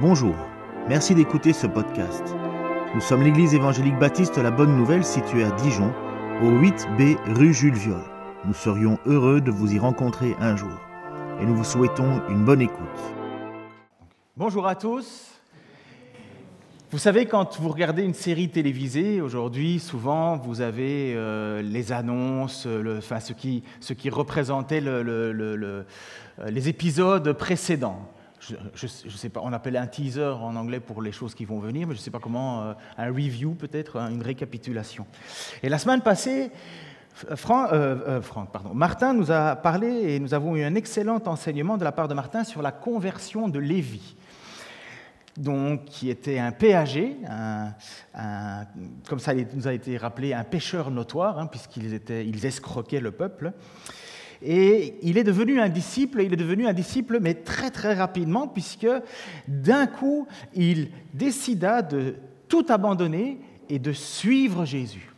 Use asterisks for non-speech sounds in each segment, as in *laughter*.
Bonjour, merci d'écouter ce podcast. Nous sommes l'église évangélique baptiste La Bonne Nouvelle située à Dijon, au 8B rue Jules Viol. Nous serions heureux de vous y rencontrer un jour et nous vous souhaitons une bonne écoute. Bonjour à tous. Vous savez, quand vous regardez une série télévisée, aujourd'hui, souvent, vous avez euh, les annonces, ce, qui, représentait le, les épisodes précédents. On appelle un teaser en anglais pour les choses qui vont venir, mais je ne sais pas comment, euh, un review peut-être, une récapitulation. Et la semaine passée, euh, euh, Franck, pardon, Martin nous a parlé et nous avons eu un excellent enseignement de la part de Martin sur la conversion de Lévi donc, qui était un péager, comme ça nous a été rappelé, un pêcheur notoire, hein, puisqu'ils ils escroquaient le peuple. Et il est devenu un disciple, il est devenu un disciple, mais très très rapidement, puisque d'un coup, il décida de tout abandonner et de suivre Jésus.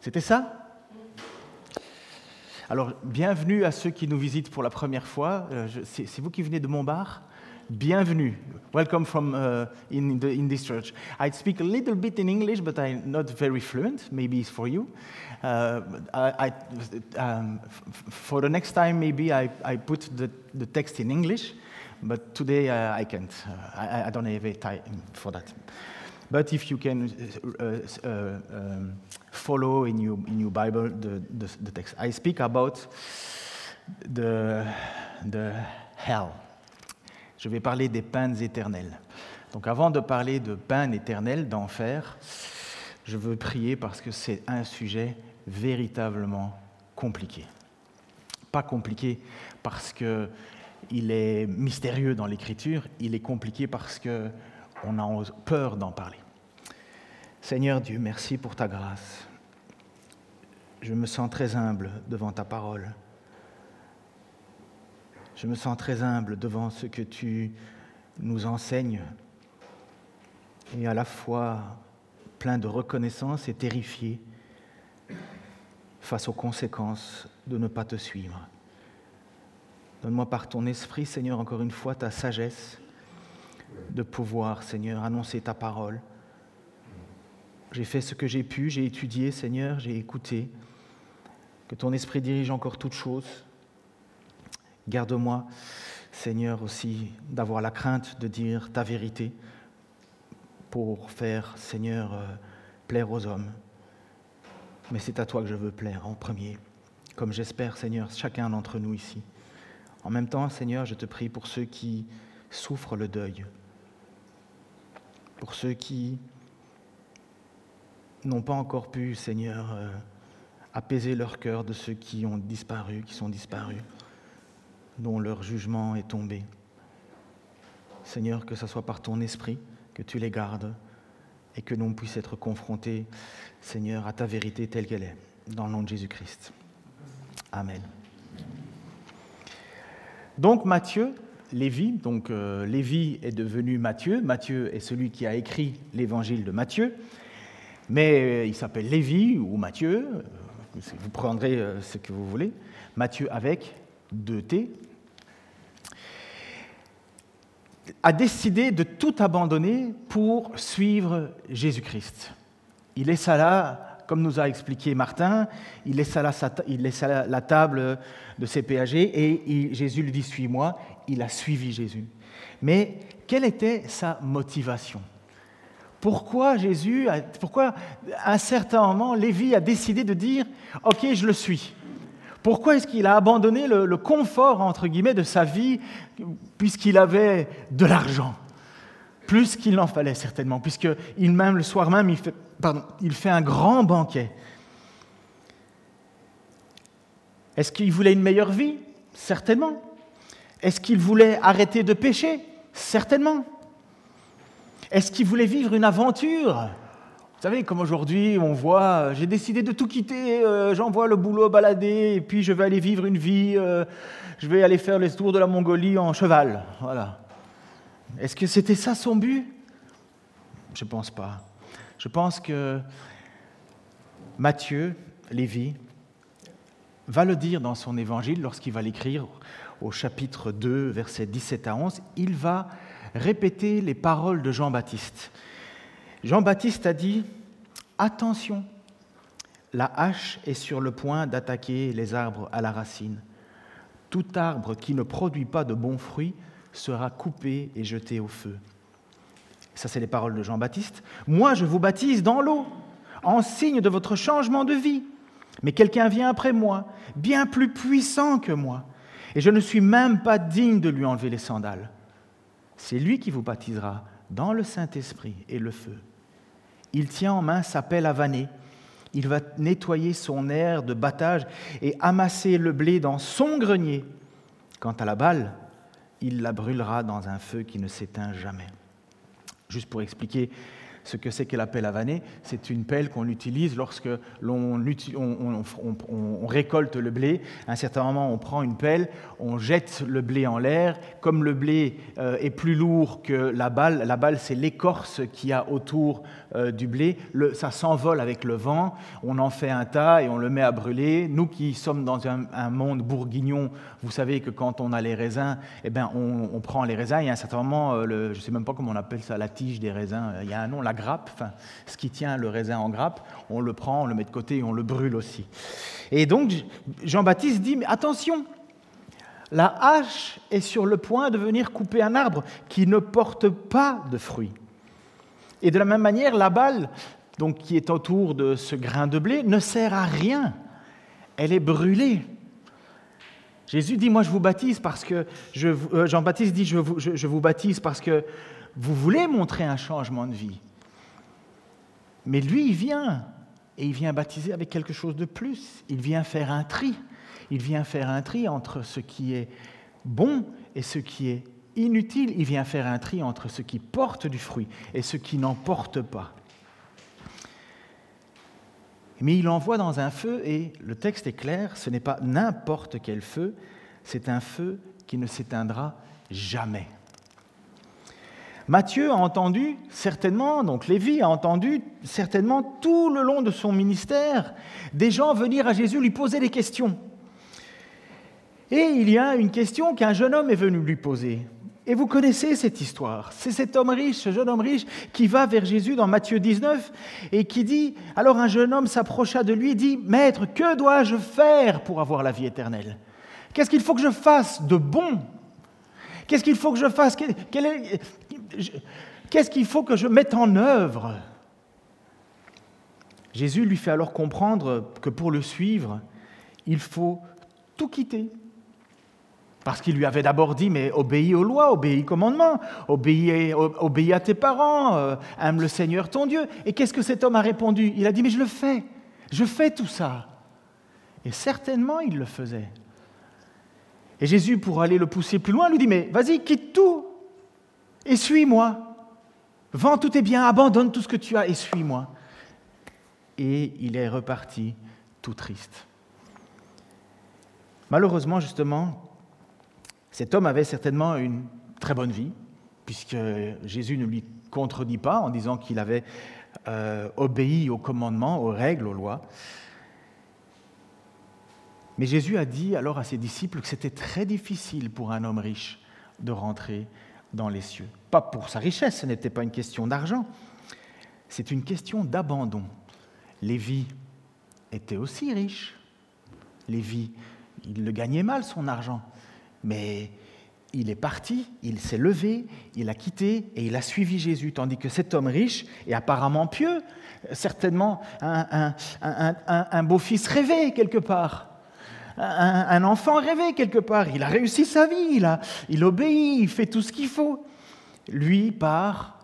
C'était ça? Alors, bienvenue à ceux qui nous visitent pour la première fois. Euh, c'est vous qui venez de Montbard? Bienvenue. Welcome from uh, in, the, in this church. I speak a little bit in English, but I'm not very fluent. Maybe it's for you. Uh, I, I, um, for the next time, maybe I, I put the, the text in English, but today uh, I can't. Uh, I, I, don't have a time for that. But if you can uh, uh, um, follow in your, in your Bible the, the, the text, I speak about the, the hell. Je vais parler des peines éternelles. Donc avant de parler de peines éternelles, d'enfer, je veux prier parce que c'est un sujet véritablement compliqué. Pas compliqué parce qu'il est mystérieux dans l'écriture, il est compliqué parce qu'on a peur d'en parler. Seigneur Dieu, merci pour ta grâce. Je me sens très humble devant ta parole. Je me sens très humble devant ce que tu nous enseignes et à la fois plein de reconnaissance et terrifié face aux conséquences de ne pas te suivre. Donne-moi par ton esprit, Seigneur, encore une fois, ta sagesse de pouvoir, Seigneur, annoncer ta parole. J'ai fait ce que j'ai pu, j'ai étudié, Seigneur, j'ai écouté. Que ton esprit dirige encore toutes choses Garde-moi, Seigneur, aussi d'avoir la crainte de dire ta vérité pour faire, Seigneur, euh, plaire aux hommes. Mais c'est à toi que je veux plaire en premier, comme j'espère, Seigneur, chacun d'entre nous ici. En même temps, Seigneur, je te prie pour ceux qui souffrent le deuil, pour ceux qui n'ont pas encore pu, Seigneur, euh, apaiser leur cœur de ceux qui ont disparu, qui sont disparus dont leur jugement est tombé. Seigneur, que ce soit par ton esprit que tu les gardes et que l'on puisse être confrontés, Seigneur, à ta vérité telle qu'elle est, dans le nom de Jésus-Christ. Amen. Donc Matthieu, Lévi, donc euh, Lévi est devenu Matthieu. Matthieu est celui qui a écrit l'évangile de Matthieu, mais euh, il s'appelle Lévi ou Matthieu. Euh, vous prendrez ce que vous voulez. Matthieu avec deux T, a décidé de tout abandonner pour suivre Jésus-Christ. Il laissa là, comme nous a expliqué Martin, il laissa là, la table de ses péagers et Jésus lui dit Suis-moi. Il a suivi Jésus. Mais quelle était sa motivation? Pourquoi Jésus, pourquoi à un certain moment, Lévi a décidé de dire Ok, je le suis pourquoi est-ce qu'il a abandonné le, confort, de sa vie, puisqu'il avait de l'argent? Plus qu'il n'en fallait certainement, puisqu'il même, le soir même, il fait, il fait un grand banquet. Est-ce qu'il voulait une meilleure vie? Certainement. Est-ce qu'il voulait arrêter de pécher? Certainement. Est-ce qu'il voulait vivre une aventure? Savez, comme aujourd'hui, on voit, euh, j'ai décidé de tout quitter, euh, j'envoie le boulot balader, et puis je vais aller vivre une vie, euh, je vais aller faire les tours de la Mongolie en cheval. Voilà. Est-ce que c'était ça son but? Je ne pense pas. Je pense que Matthieu, Lévi, va le dire dans son évangile lorsqu'il va l'écrire au chapitre 2, versets 17 à 11, il va répéter les paroles de Jean-Baptiste. Jean-Baptiste a dit, Attention, la hache est sur le point d'attaquer les arbres à la racine. Tout arbre qui ne produit pas de bons fruits sera coupé et jeté au feu. Ça, c'est les paroles de Jean-Baptiste. Moi, je vous baptise dans l'eau, en signe de votre changement de vie. Mais quelqu'un vient après moi, bien plus puissant que moi, et je ne suis même pas digne de lui enlever les sandales. C'est lui qui vous baptisera dans le Saint-Esprit et le feu. Il tient en main sa pelle à vanner. Il va nettoyer son air de battage et amasser le blé dans son grenier. Quant à la balle, il la brûlera dans un feu qui ne s'éteint jamais. Juste pour expliquer ce que c'est que la pelle à vanner, c'est une pelle qu'on utilise lorsque l'on on, récolte le blé. À un certain moment, on prend une pelle, on jette le blé en l'air. Comme le blé euh, est plus lourd que la balle, la balle c'est l'écorce qu'il y a autour euh, du blé, ça s'envole avec le vent, on en fait un tas et on le met à brûler. Nous qui sommes dans un, monde bourguignon, vous savez que quand on a les raisins, eh ben on, prend les raisins et à un certain moment, euh, je ne sais même pas comment on appelle ça, la tige des raisins, il y a un nom, la grappe, ce qui tient le raisin en grappe, on le prend, on le met de côté et on le brûle aussi. Et donc Jean-Baptiste dit, mais attention, la hache est sur le point de venir couper un arbre qui ne porte pas de fruits. Et de la même manière, la balle qui est autour de ce grain de blé ne sert à rien. Elle est brûlée. Jésus dit, moi je vous baptise parce que, euh, Jean-Baptiste dit, je vous, je vous baptise parce que vous voulez montrer un changement de vie. Mais lui, il vient, et il vient baptiser avec quelque chose de plus. Il vient faire un tri. Il vient faire un tri entre ce qui est bon et ce qui est inutile. Il vient faire un tri entre ce qui porte du fruit et ce qui n'en porte pas. Mais il l'envoie dans un feu et le texte est clair, ce n'est pas n'importe quel feu, c'est un feu qui ne s'éteindra jamais. Matthieu a entendu certainement, donc Lévi a entendu certainement tout le long de son ministère des gens venir à Jésus lui poser des questions. Et il y a une question qu'un jeune homme est venu lui poser. Et vous connaissez cette histoire. C'est cet homme riche, ce jeune homme riche, qui va vers Jésus dans Matthieu 19 et qui dit, alors un jeune homme s'approcha de lui et dit, Maître, que dois-je faire pour avoir la vie éternelle? Qu'est-ce qu'il faut que je fasse de bon? Qu'est-ce qu'il faut que je fasse? Qu'est-ce qu'il faut que je mette en œuvre? Jésus lui fait alors comprendre que pour le suivre, il faut tout quitter. Parce qu'il lui avait d'abord dit, mais obéis aux lois, obéis aux commandements, obéis, à tes parents, euh, aime le Seigneur ton Dieu. Et qu'est-ce que cet homme a répondu? Il a dit, mais je le fais, je fais tout ça. Et certainement, il le faisait. Et Jésus, pour aller le pousser plus loin, lui dit, mais vas-y, quitte tout et suis-moi. Vends tous tes biens, abandonne tout ce que tu as et suis-moi. Et il est reparti tout triste. Malheureusement, justement, cet homme avait certainement une très bonne vie, puisque Jésus ne lui contredit pas en disant qu'il avait euh, obéi aux commandements, aux règles, aux lois. Mais Jésus a dit alors à ses disciples que c'était très difficile pour un homme riche de rentrer dans les cieux. Pas pour sa richesse, ce n'était pas une question d'argent, c'est une question d'abandon. Lévi était aussi riche. Lévi, il le gagnait mal son argent, mais il est parti, il s'est levé, il a quitté et il a suivi Jésus, tandis que cet homme riche et apparemment pieux, certainement un, beau-fils rêvé quelque part, un, enfant rêvé quelque part. Il a réussi sa vie, il, a, il obéit, il fait tout ce qu'il faut. Lui part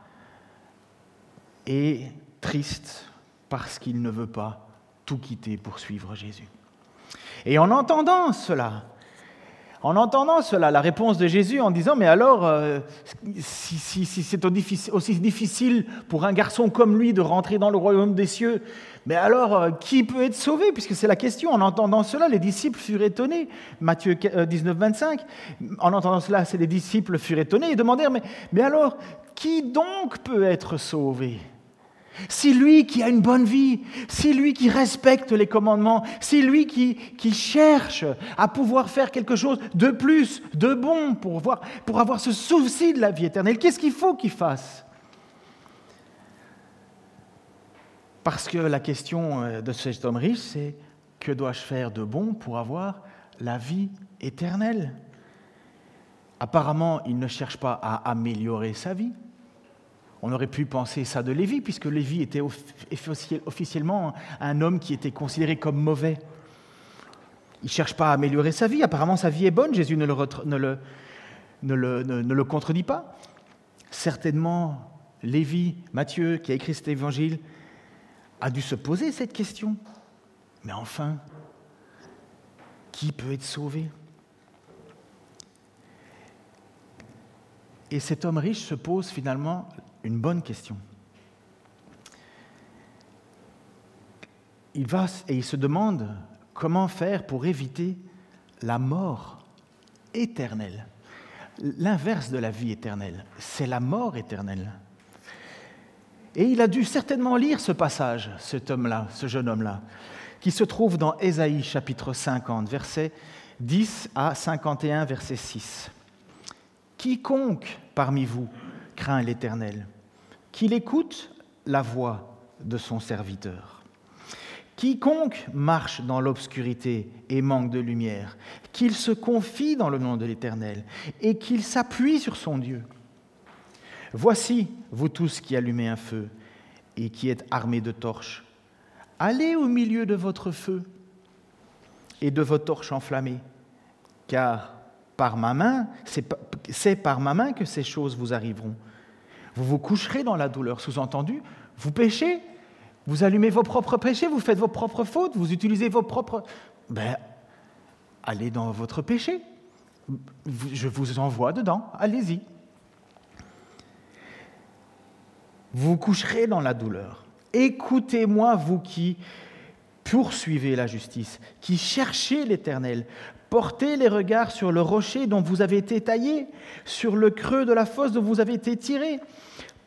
et triste parce qu'il ne veut pas tout quitter pour suivre Jésus. Et en entendant cela, en entendant cela, la réponse de Jésus en disant, mais alors, euh, si, c'est aussi difficile pour un garçon comme lui de rentrer dans le royaume des cieux, mais alors, euh, qui peut être sauvé? Puisque c'est la question. En entendant cela, les disciples furent étonnés. Matthieu 19, 25. Euh, en entendant cela, les disciples furent étonnés et demandèrent, mais, mais alors, qui donc peut être sauvé? Si lui qui a une bonne vie, si lui qui respecte les commandements, si lui qui, qui cherche à pouvoir faire quelque chose de plus, de bon pour, voir, pour avoir ce souci de la vie éternelle, qu'est-ce qu'il faut qu'il fasse? Parce que la question euh, de cet homme riche, c'est que dois-je faire de bon pour avoir la vie éternelle? Apparemment, il ne cherche pas à améliorer sa vie, on aurait pu penser ça de Lévi, puisque Lévi était officiellement un homme qui était considéré comme mauvais. Il ne cherche pas à améliorer sa vie, apparemment sa vie est bonne, Jésus ne le, contredit pas. Certainement, Lévi, Matthieu, qui a écrit cet évangile, a dû se poser cette question. Mais enfin, qui peut être sauvé? Et cet homme riche se pose finalement une bonne question. Il va et il se demande comment faire pour éviter la mort éternelle. L'inverse de la vie éternelle, c'est la mort éternelle. Et il a dû certainement lire ce passage, cet homme-là, ce jeune homme-là, qui se trouve dans Ésaïe chapitre 50, versets 10 à 51, verset 6. Quiconque parmi vous craint l'Éternel, qu'il écoute la voix de son serviteur. Quiconque marche dans l'obscurité et manque de lumière, qu'il se confie dans le nom de l'Éternel et qu'il s'appuie sur son Dieu. Voici, vous tous qui allumez un feu et qui êtes armés de torches, allez au milieu de votre feu et de vos torches enflammées, car par ma main, c'est par ma main que ces choses vous arriveront. Vous vous coucherez dans la douleur. Sous-entendu, vous péchez, vous allumez vos propres péchés, vous faites vos propres fautes, vous utilisez vos propres... Ben, allez dans votre péché. Je vous envoie dedans, allez-y. Vous coucherez dans la douleur. Écoutez-moi, vous qui poursuivez la justice, qui cherchez l'Éternel. Portez les regards sur le rocher dont vous avez été taillé, sur le creux de la fosse dont vous avez été tiré.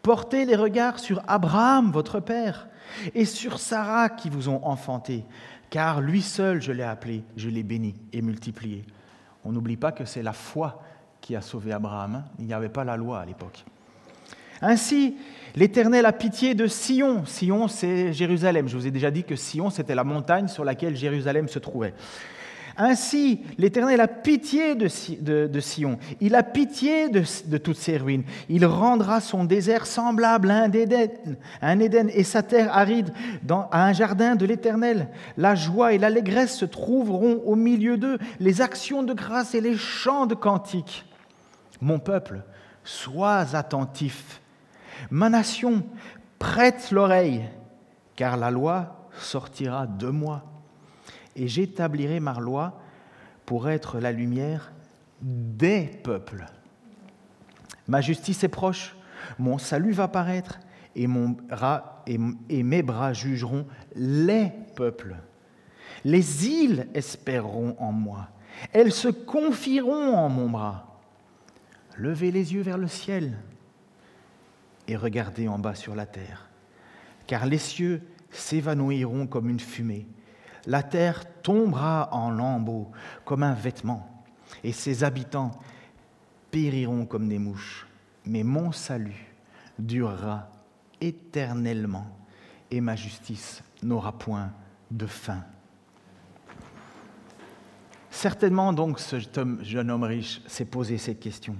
Portez les regards sur Abraham, votre père, et sur Sarah qui vous ont enfanté, car lui seul je l'ai appelé, je l'ai béni et multiplié. On n'oublie pas que c'est la foi qui a sauvé Abraham. Hein. Il n'y avait pas la loi à l'époque. Ainsi, l'Éternel a pitié de Sion. Sion, c'est Jérusalem. Je vous ai déjà dit que Sion, c'était la montagne sur laquelle Jérusalem se trouvait. Ainsi, l'Éternel a pitié de, Sion, il a pitié de, toutes ses ruines, il rendra son désert semblable à un Éden, et sa terre aride à un jardin de l'Éternel. La joie et l'allégresse se trouveront au milieu d'eux, les actions de grâce et les chants de cantiques. Mon peuple, sois attentif. Ma nation, prête l'oreille, car la loi sortira de moi et j'établirai ma loi pour être la lumière des peuples. Ma justice est proche, mon salut va paraître, et, et mes bras jugeront les peuples. Les îles espéreront en moi, elles se confieront en mon bras. Levez les yeux vers le ciel et regardez en bas sur la terre, car les cieux s'évanouiront comme une fumée la terre tombera en lambeaux comme un vêtement, et ses habitants périront comme des mouches. Mais mon salut durera éternellement, et ma justice n'aura point de fin. Certainement donc ce jeune homme riche s'est posé cette question.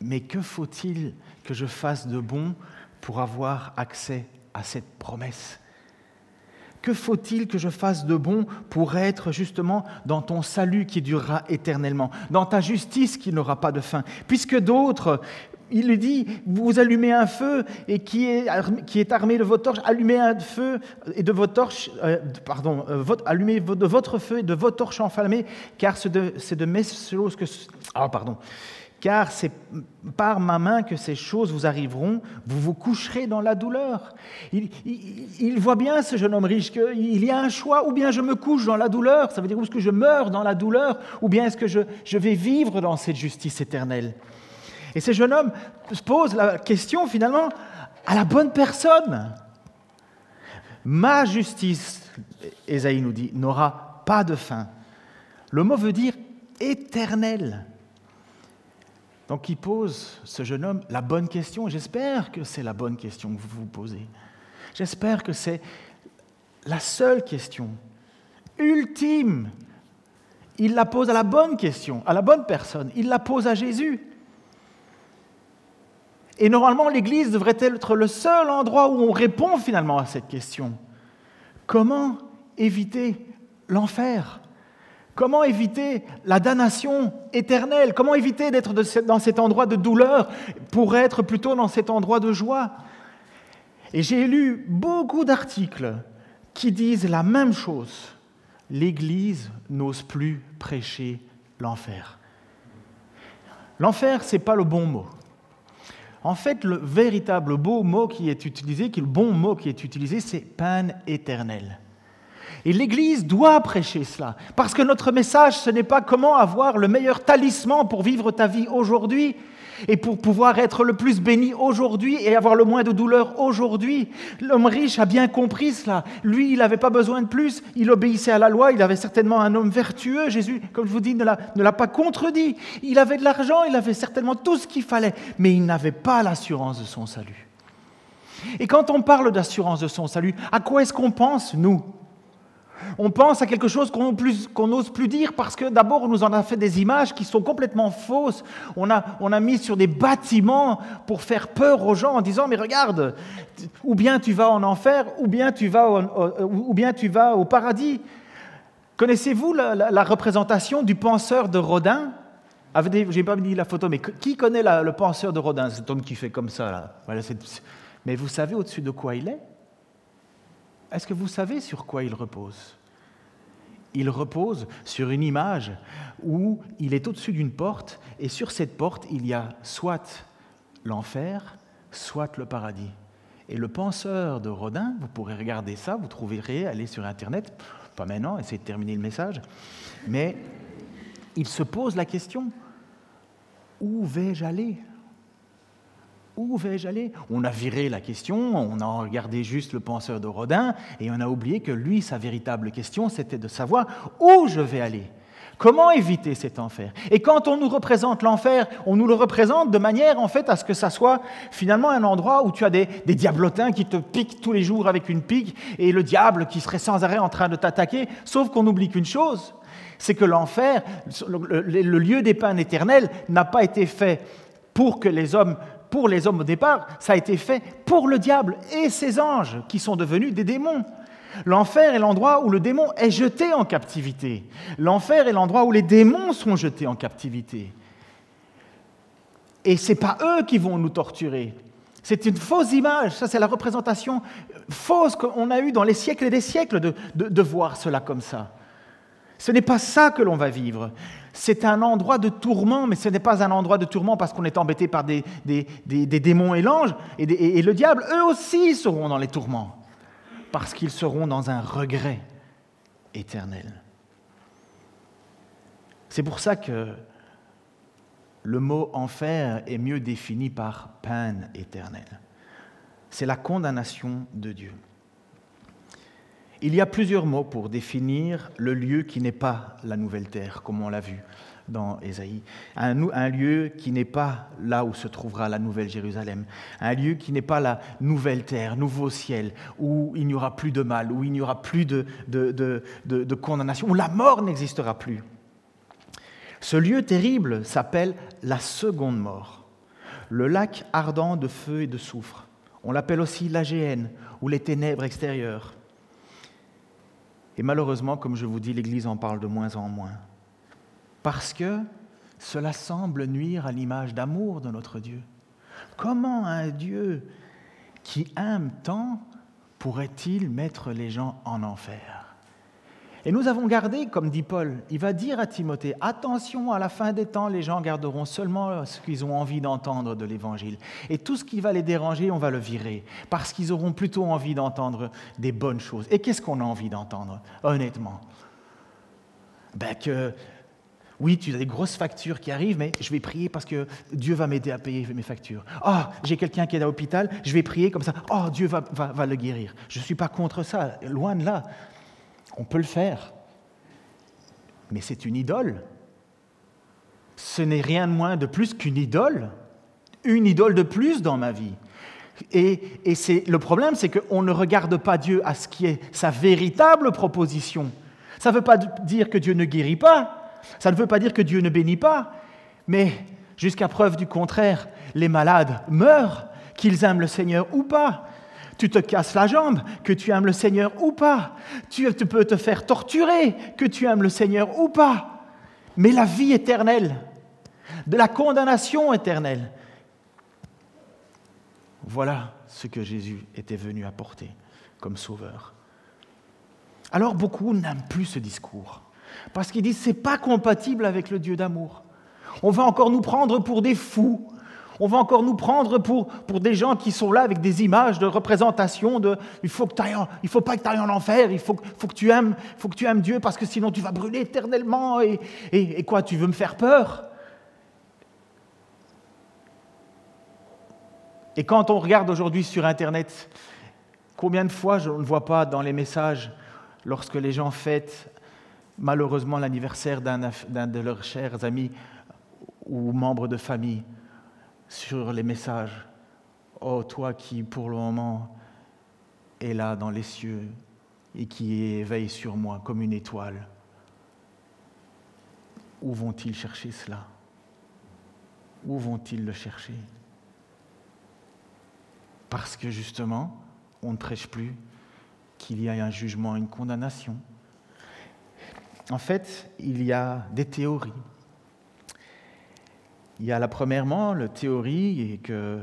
Mais que faut-il que je fasse de bon pour avoir accès à cette promesse que faut-il que je fasse de bon pour être justement dans ton salut qui durera éternellement, dans ta justice qui n'aura pas de fin? Puisque d'autres, il lui dit, vous allumez un feu et qui est, qui est armé de vos torches, allumez un feu et de vos torches, euh, pardon, euh, allumez de votre feu et de vos torches enflammées, car c'est de, de mes choses que... Ah, pardon car c'est par ma main que ces choses vous arriveront, vous vous coucherez dans la douleur. Il, voit bien, ce jeune homme riche, qu'il y a un choix, ou bien je me couche dans la douleur, ça veut dire est-ce que je meurs dans la douleur, ou bien est-ce que je, vais vivre dans cette justice éternelle? Et ce jeune homme se pose la question finalement à la bonne personne. Ma justice, Ésaïe nous dit, n'aura pas de fin. Le mot veut dire éternel. Donc il pose, ce jeune homme, la bonne question. J'espère que c'est la bonne question que vous vous posez. J'espère que c'est la seule question, ultime. Il la pose à la bonne question, à la bonne personne. Il la pose à Jésus. Et normalement, l'Église devrait être le seul endroit où on répond finalement à cette question. Comment éviter l'enfer? Comment éviter la damnation éternelle? Comment éviter d'être dans cet endroit de douleur pour être plutôt dans cet endroit de joie? Et j'ai lu beaucoup d'articles qui disent la même chose. L'Église n'ose plus prêcher l'enfer. L'enfer, ce n'est pas le bon mot. En fait, le véritable beau mot qui est utilisé, le bon mot qui est utilisé, c'est peine éternelle. Et l'Église doit prêcher cela, parce que notre message, ce n'est pas comment avoir le meilleur talisman pour vivre ta vie aujourd'hui et pour pouvoir être le plus béni aujourd'hui et avoir le moins de douleur aujourd'hui. L'homme riche a bien compris cela. Lui, il n'avait pas besoin de plus, il obéissait à la loi, il avait certainement un homme vertueux. Jésus, comme je vous dis, ne l'a pas contredit. Il avait de l'argent, il avait certainement tout ce qu'il fallait, mais il n'avait pas l'assurance de son salut. Et quand on parle d'assurance de son salut, à quoi est-ce qu'on pense, nous? On pense à quelque chose qu'on n'ose plus dire parce que d'abord on nous en a fait des images qui sont complètement fausses. On a, mis sur des bâtiments pour faire peur aux gens en disant mais regarde, ou bien tu vas en enfer, ou bien tu vas au, au paradis. Connaissez-vous la, représentation du penseur de Rodin? Je n'ai pas mis la photo, mais qui connaît le penseur de Rodin? Cet homme qui fait comme ça. mais vous savez au-dessus de quoi il est? Est-ce que vous savez sur quoi il repose? Il repose sur une image où il est au-dessus d'une porte et sur cette porte, il y a soit l'enfer, soit le paradis. Et le penseur de Rodin, vous pourrez regarder ça, vous trouverez, aller sur Internet, pas maintenant, essayez de terminer le message, mais il se pose la question, où vais-je aller? Où vais-je aller? On a viré la question, on a regardé juste le penseur de Rodin, et on a oublié que lui, sa véritable question, c'était de savoir où je vais aller. Comment éviter cet enfer? Et quand on nous représente l'enfer, on nous le représente de manière en fait à ce que ça soit finalement un endroit où tu as des, diablotins qui te piquent tous les jours avec une pique et le diable qui serait sans arrêt en train de t'attaquer. Sauf qu'on oublie qu'une chose, c'est que l'enfer, le, le lieu des peines éternelles, n'a pas été fait pour que les hommes pour les hommes au départ, ça a été fait pour le diable et ses anges qui sont devenus des démons. L'enfer est l'endroit où le démon est jeté en captivité. L'enfer est l'endroit où les démons sont jetés en captivité. Et ce n'est pas eux qui vont nous torturer. C'est une fausse image, ça c'est la représentation fausse qu'on a eue dans les siècles et des siècles de, de voir cela comme ça. Ce n'est pas ça que l'on va vivre. C'est un endroit de tourment, mais ce n'est pas un endroit de tourment parce qu'on est embêté par des, démons et l'ange et, le diable. Eux aussi seront dans les tourments parce qu'ils seront dans un regret éternel. C'est pour ça que le mot enfer est mieux défini par peine éternelle. C'est la condamnation de Dieu. Il y a plusieurs mots pour définir le lieu qui n'est pas la nouvelle terre, comme on l'a vu dans Ésaïe. Un, lieu qui n'est pas là où se trouvera la nouvelle Jérusalem. Un lieu qui n'est pas la nouvelle terre, nouveau ciel, où il n'y aura plus de mal, où il n'y aura plus de, condamnation, où la mort n'existera plus. Ce lieu terrible s'appelle la seconde mort, le lac ardent de feu et de soufre. On l'appelle aussi la géhenne ou les ténèbres extérieures. Et malheureusement, comme je vous dis, l'Église en parle de moins en moins. Parce que cela semble nuire à l'image d'amour de notre Dieu. Comment un Dieu qui aime tant pourrait-il mettre les gens en enfer? Et nous avons gardé, comme dit Paul, il va dire à Timothée, attention, à la fin des temps, les gens garderont seulement ce qu'ils ont envie d'entendre de l'Évangile. Et tout ce qui va les déranger, on va le virer, parce qu'ils auront plutôt envie d'entendre des bonnes choses. Et qu'est-ce qu'on a envie d'entendre, honnêtement? Ben que Oui, tu as des grosses factures qui arrivent, mais je vais prier parce que Dieu va m'aider à payer mes factures. Ah, j'ai quelqu'un qui est à l'hôpital, je vais prier comme ça. Oh, Dieu va, va le guérir. Je ne suis pas contre ça, loin de là. On peut le faire. Mais c'est une idole. Ce n'est rien de moins de plus qu'une idole. Une idole de plus dans ma vie. Et, et le problème, c'est qu'on ne regarde pas Dieu à ce qui est sa véritable proposition. Ça ne veut pas dire que Dieu ne guérit pas, ça ne veut pas dire que Dieu ne bénit pas, mais jusqu'à preuve du contraire, les malades meurent, qu'ils aiment le Seigneur ou pas. Tu te casses la jambe, que tu aimes le Seigneur ou pas. Tu peux te faire torturer, que tu aimes le Seigneur ou pas. Mais la vie éternelle, de la condamnation éternelle, voilà ce que Jésus était venu apporter comme sauveur. Alors beaucoup n'aiment plus ce discours. Parce qu'ils disent, ce n'est pas compatible avec le Dieu d'amour. On va encore nous prendre pour des fous. On va encore nous prendre pour, des gens qui sont là avec des images de représentation de il faut que il faut pas que tu ailles en enfer, il faut, que tu aimes, tu Dieu parce que sinon tu vas brûler éternellement et, et, et quoi, tu veux me faire peur? Et quand on regarde aujourd'hui sur Internet, combien de fois je ne vois pas dans les messages, lorsque les gens fêtent malheureusement l'anniversaire d'un de leurs chers amis ou membres de famille sur les messages. Oh, toi qui pour le moment es là dans les cieux et qui veille sur moi comme une étoile. Où vont-ils chercher cela? Où vont-ils le chercher? Parce que justement, on ne prêche plus qu'il y a un jugement, une condamnation, en fait, il y a des théories. Il y a la premièrement, la théorie est que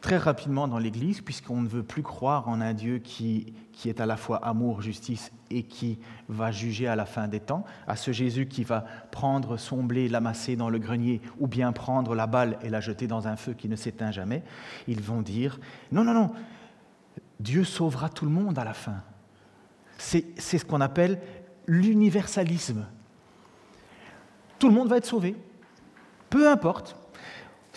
très rapidement dans l'Église, puisqu'on ne veut plus croire en un Dieu qui, qui est à la fois amour, justice et qui va juger à la fin des temps, à ce Jésus qui va prendre son blé, l'amasser dans le grenier, ou bien prendre la balle et la jeter dans un feu qui ne s'éteint jamais, ils vont dire, non, non, non, Dieu sauvera tout le monde à la fin. C'est ce qu'on appelle l'universalisme. Tout le monde va être sauvé, peu importe.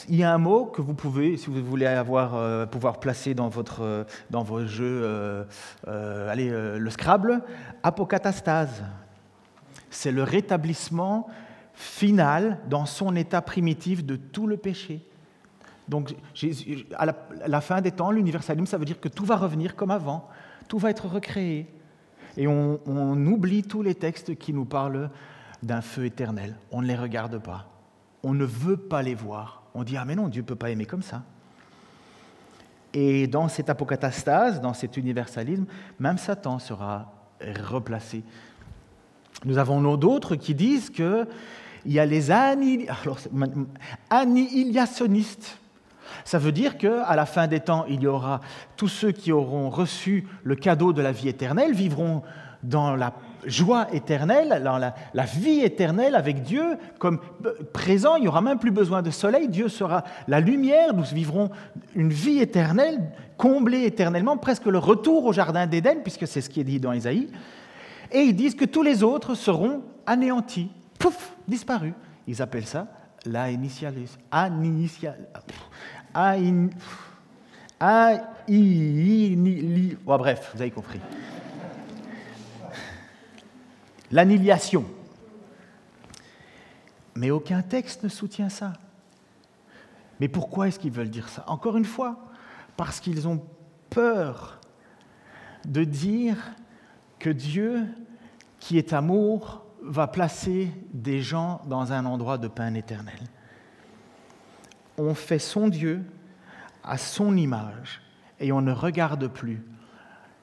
Il y a un mot que vous pouvez, si vous voulez avoir, euh, pouvoir placer dans, votre, euh, dans vos jeux, euh, allez, le Scrabble, apocatastase. C'est le rétablissement final dans son état primitif de tout le péché. Donc, à la, à la fin des temps, l'universalisme, ça veut dire que tout va revenir comme avant, tout va être recréé et on, oublie tous les textes qui nous parlent d'un feu éternel. On ne les regarde pas. On ne veut pas les voir. On dit Ah, mais non, Dieu ne peut pas aimer comme ça. Et dans cette apocatastase, dans cet universalisme, même Satan sera replacé. Nous avons d'autres qui disent qu'il y a les annihilationnistes ça veut dire qu'à la fin des temps, il y aura tous ceux qui auront reçu le cadeau de la vie éternelle, vivront dans la joie éternelle, la, vie éternelle avec Dieu comme présent. Il n'y aura même plus besoin de soleil. Dieu sera la lumière. Nous vivrons une vie éternelle, comblée éternellement, presque le retour au jardin d'Éden, puisque c'est ce qui est dit dans Isaïe. Et ils disent que tous les autres seront anéantis, pouf, disparus. Ils appellent ça la initialis, a bref, vous avez compris. L'annihilation. Mais aucun texte ne soutient ça. Mais pourquoi est-ce qu'ils veulent dire ça? Encore une fois, parce qu'ils ont peur de dire que Dieu, qui est amour, va placer des gens dans un endroit de peine éternelle on fait son Dieu à son image et on ne regarde plus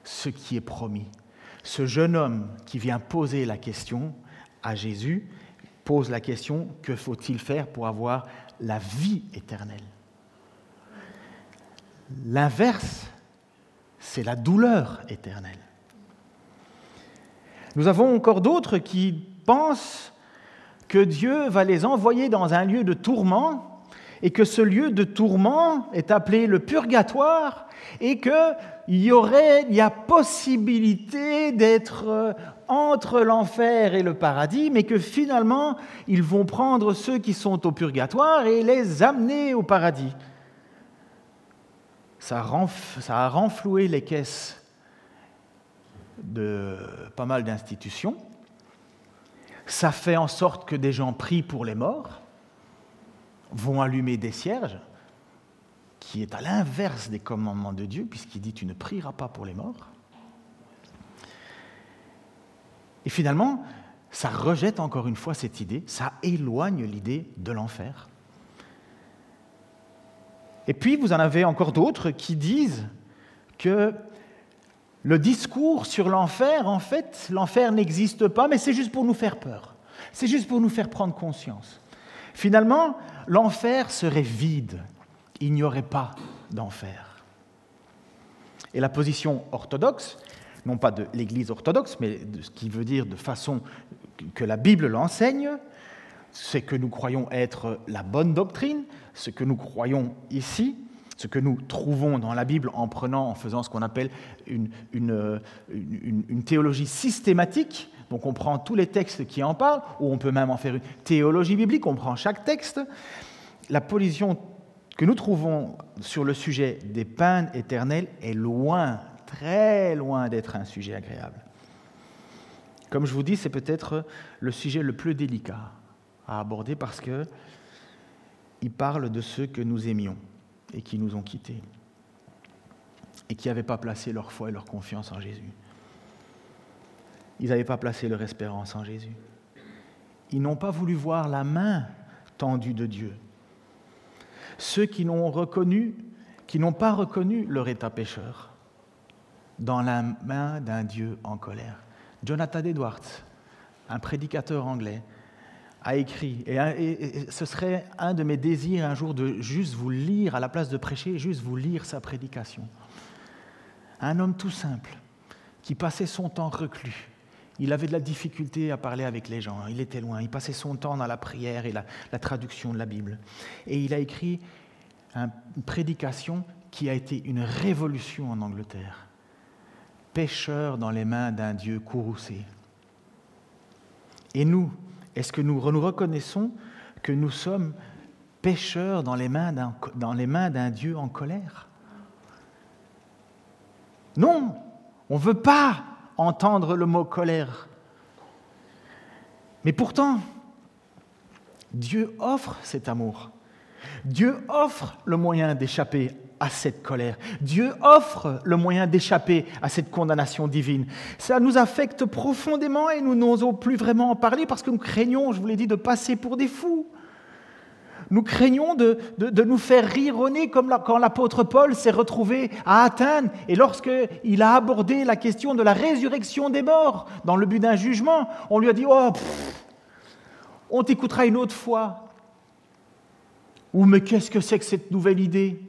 ce qui est promis. Ce jeune homme qui vient poser la question à Jésus pose la question, que faut-il faire pour avoir la vie éternelle? L'inverse, c'est la douleur éternelle. Nous avons encore d'autres qui pensent que Dieu va les envoyer dans un lieu de tourment et que ce lieu de tourment est appelé le purgatoire et qu'il y aurait, a possibilité d'être euh, entre l'enfer et le paradis, mais que finalement, ils vont prendre ceux qui sont au purgatoire et les amener au paradis. Ça, a renfloué les caisses de pas mal d'institutions. Ça fait en sorte que des gens prient pour les morts, vont allumer des cierges, qui est à l'inverse des commandements de Dieu, puisqu'il dit tu ne prieras pas pour les mords. Et finalement, ça rejette encore une fois cette idée, ça éloigne l'idée de l'enfer. Et puis, vous en avez encore d'autres qui disent que le discours sur l'enfer, en fait, l'enfer n'existe pas, mais c'est juste pour nous faire peur. C'est juste pour nous faire prendre conscience. Finalement, l'enfer serait vide. Il n'y aurait pas d'enfer. Et la position orthodoxe, non pas de l'Église orthodoxe, mais de ce qui veut dire de façon que la Bible l'enseigne, c'est que nous croyons être la bonne doctrine, ce que nous croyons ici, ce que nous trouvons dans la Bible en prenant, en faisant ce qu'on appelle une, une, théologie systématique. Donc on prend tous les textes qui en parlent, ou on peut même en faire une théologie biblique, on prend chaque texte. La position que nous trouvons sur le sujet des peines éternelles est loin très loin d'être un sujet agréable. Comme je vous dis, c'est peut-être le sujet le plus délicat à aborder parce que il parle de ceux que nous aimions et qui nous ont quittés et qui n'avaient pas placé leur foi et leur confiance en Jésus. Ils n'avaient pas placé leur espérance en Jésus. Ils n'ont pas voulu voir la main tendue de Dieu. Ceux qui n'ont reconnu, qui n'ont pas reconnu leur état pécheur dans la main d'un Dieu en colère. Jonathan Edwards, un prédicateur anglais, a écrit, et, ce serait un de mes désirs un jour de juste vous lire, à la place de prêcher, juste vous lire sa prédication. Un homme tout simple, qui passait son temps reclus. Il avait de la difficulté à parler avec les gens, il était loin, il passait son temps dans la prière et la, traduction de la Bible. Et il a écrit une prédication qui a été une révolution en Angleterre pécheurs dans les mains d'un Dieu courroucé. Et nous, est-ce que nous reconnaissons que nous sommes pécheurs dans les mains d'un Dieu en colère? Non, on ne veut pas entendre le mot colère. Mais pourtant, Dieu offre cet amour. Dieu offre le moyen d'échapper à cette colère. Dieu offre le moyen d'échapper à cette condamnation divine. Ça nous affecte profondément et nous n'osons plus vraiment en parler parce que nous craignons, je vous l'ai dit, de passer pour des fous. Nous craignons de, nous faire rire au nez comme quand l'apôtre Paul s'est retrouvé à Athènes et lorsqu'il a abordé la question de la résurrection des morts dans le but d'un jugement, on lui a dit Oh, on t'écoutera une autre fois. Ou mais qu'est-ce que c'est que cette nouvelle idée?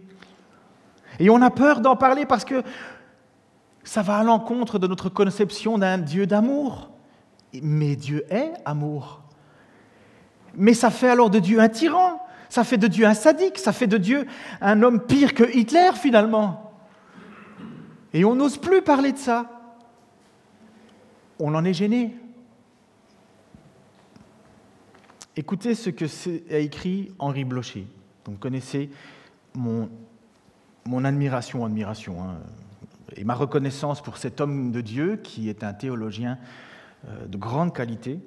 Et on a peur d'en parler parce que ça va à l'encontre de notre conception d'un Dieu d'amour. Mais Dieu est amour. Mais ça fait alors de Dieu un tyran, ça fait de Dieu un sadique, ça fait de Dieu un homme pire que Hitler finalement. Et on n'ose plus parler de ça. On en est gêné. Écoutez ce que a écrit Henri Blocher. Vous connaissez mon admiration, admiration, hein, et ma reconnaissance pour cet homme de Dieu qui est un théologien euh, de grande qualité.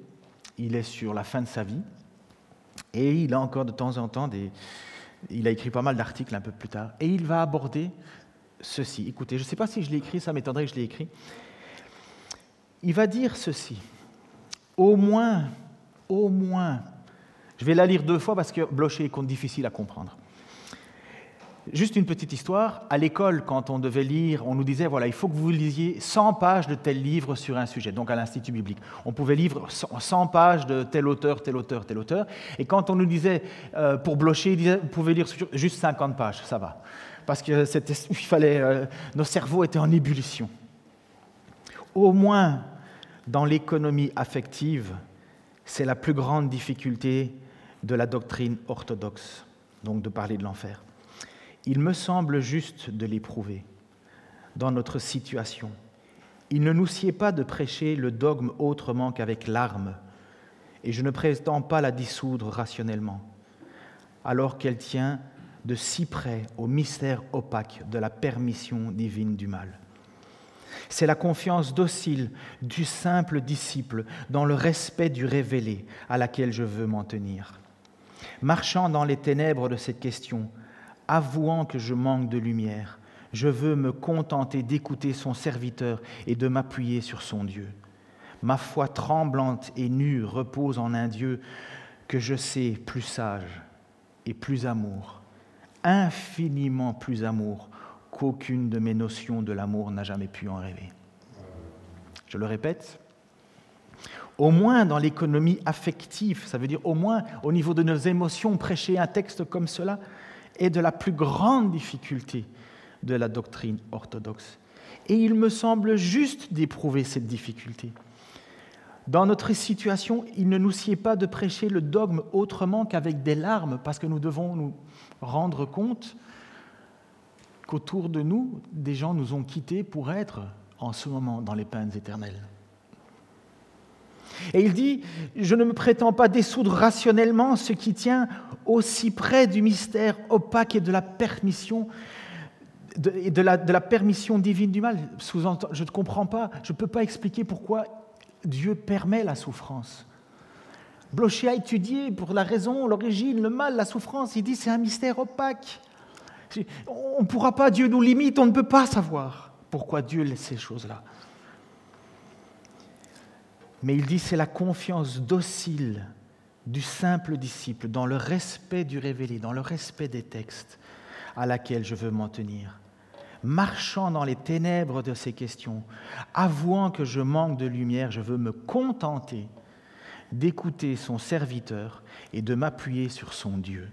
Il est sur la fin de sa vie et il a encore de temps en temps des. Il a écrit pas mal d'articles un peu plus tard et il va aborder ceci. Écoutez, je ne sais pas si je l'ai écrit, ça m'étonnerait que je l'ai écrit. Il va dire ceci. Au moins, au moins, je vais la lire deux fois parce que Blocher est difficile à comprendre. Juste une petite histoire. À l'école, quand on devait lire, on nous disait voilà, il faut que vous lisiez 100 pages de tel livre sur un sujet. Donc à l'Institut biblique, on pouvait lire 100 pages de tel auteur, tel auteur, tel auteur. Et quand on nous disait euh, pour Blocher, il disait, vous pouvez lire juste 50 pages, ça va, parce que *laughs* il fallait, euh, nos cerveaux étaient en ébullition. Au moins, dans l'économie affective, c'est la plus grande difficulté de la doctrine orthodoxe, donc de parler de l'enfer. Il me semble juste de l'éprouver dans notre situation. il ne nous sied pas de prêcher le dogme autrement qu'avec l'arme, et je ne prétends pas la dissoudre rationnellement, alors qu'elle tient de si près au mystère opaque de la permission divine du mal. C'est la confiance docile du simple disciple dans le respect du révélé à laquelle je veux m'en tenir. Marchant dans les ténèbres de cette question, avouant que je manque de lumière, je veux me contenter d'écouter son serviteur et de m'appuyer sur son Dieu. Ma foi tremblante et nue repose en un Dieu que je sais plus sage et plus amour, infiniment plus amour qu'aucune de mes notions de l'amour n'a jamais pu en rêver. Je le répète, au moins dans l'économie affective, ça veut dire au moins au niveau de nos émotions, prêcher un texte comme cela est de la plus grande difficulté de la doctrine orthodoxe. Et il me semble juste d'éprouver cette difficulté. Dans notre situation, il ne nous sied pas de prêcher le dogme autrement qu'avec des larmes, parce que nous devons nous rendre compte qu'autour de nous, des gens nous ont quittés pour être en ce moment dans les peines éternelles. Et il dit, je ne me prétends pas dissoudre rationnellement ce qui tient aussi près du mystère opaque et de la permission de la, permission divine du mal. Je ne comprends pas, je ne peux pas expliquer pourquoi Dieu permet la souffrance. Blocher a étudié pour la raison, l'origine, le mal, la souffrance. Il dit c'est un mystère opaque. On ne pourra pas, Dieu nous limite, on ne peut pas savoir pourquoi Dieu laisse ces choses-là. Mais il dit c'est la confiance docile du simple disciple dans le respect du révélé, dans le respect des textes à laquelle je veux m'en tenir marchant dans les ténèbres de ces questions, avouant que je manque de lumière, je veux me contenter d'écouter son serviteur et de m'appuyer sur son Dieu.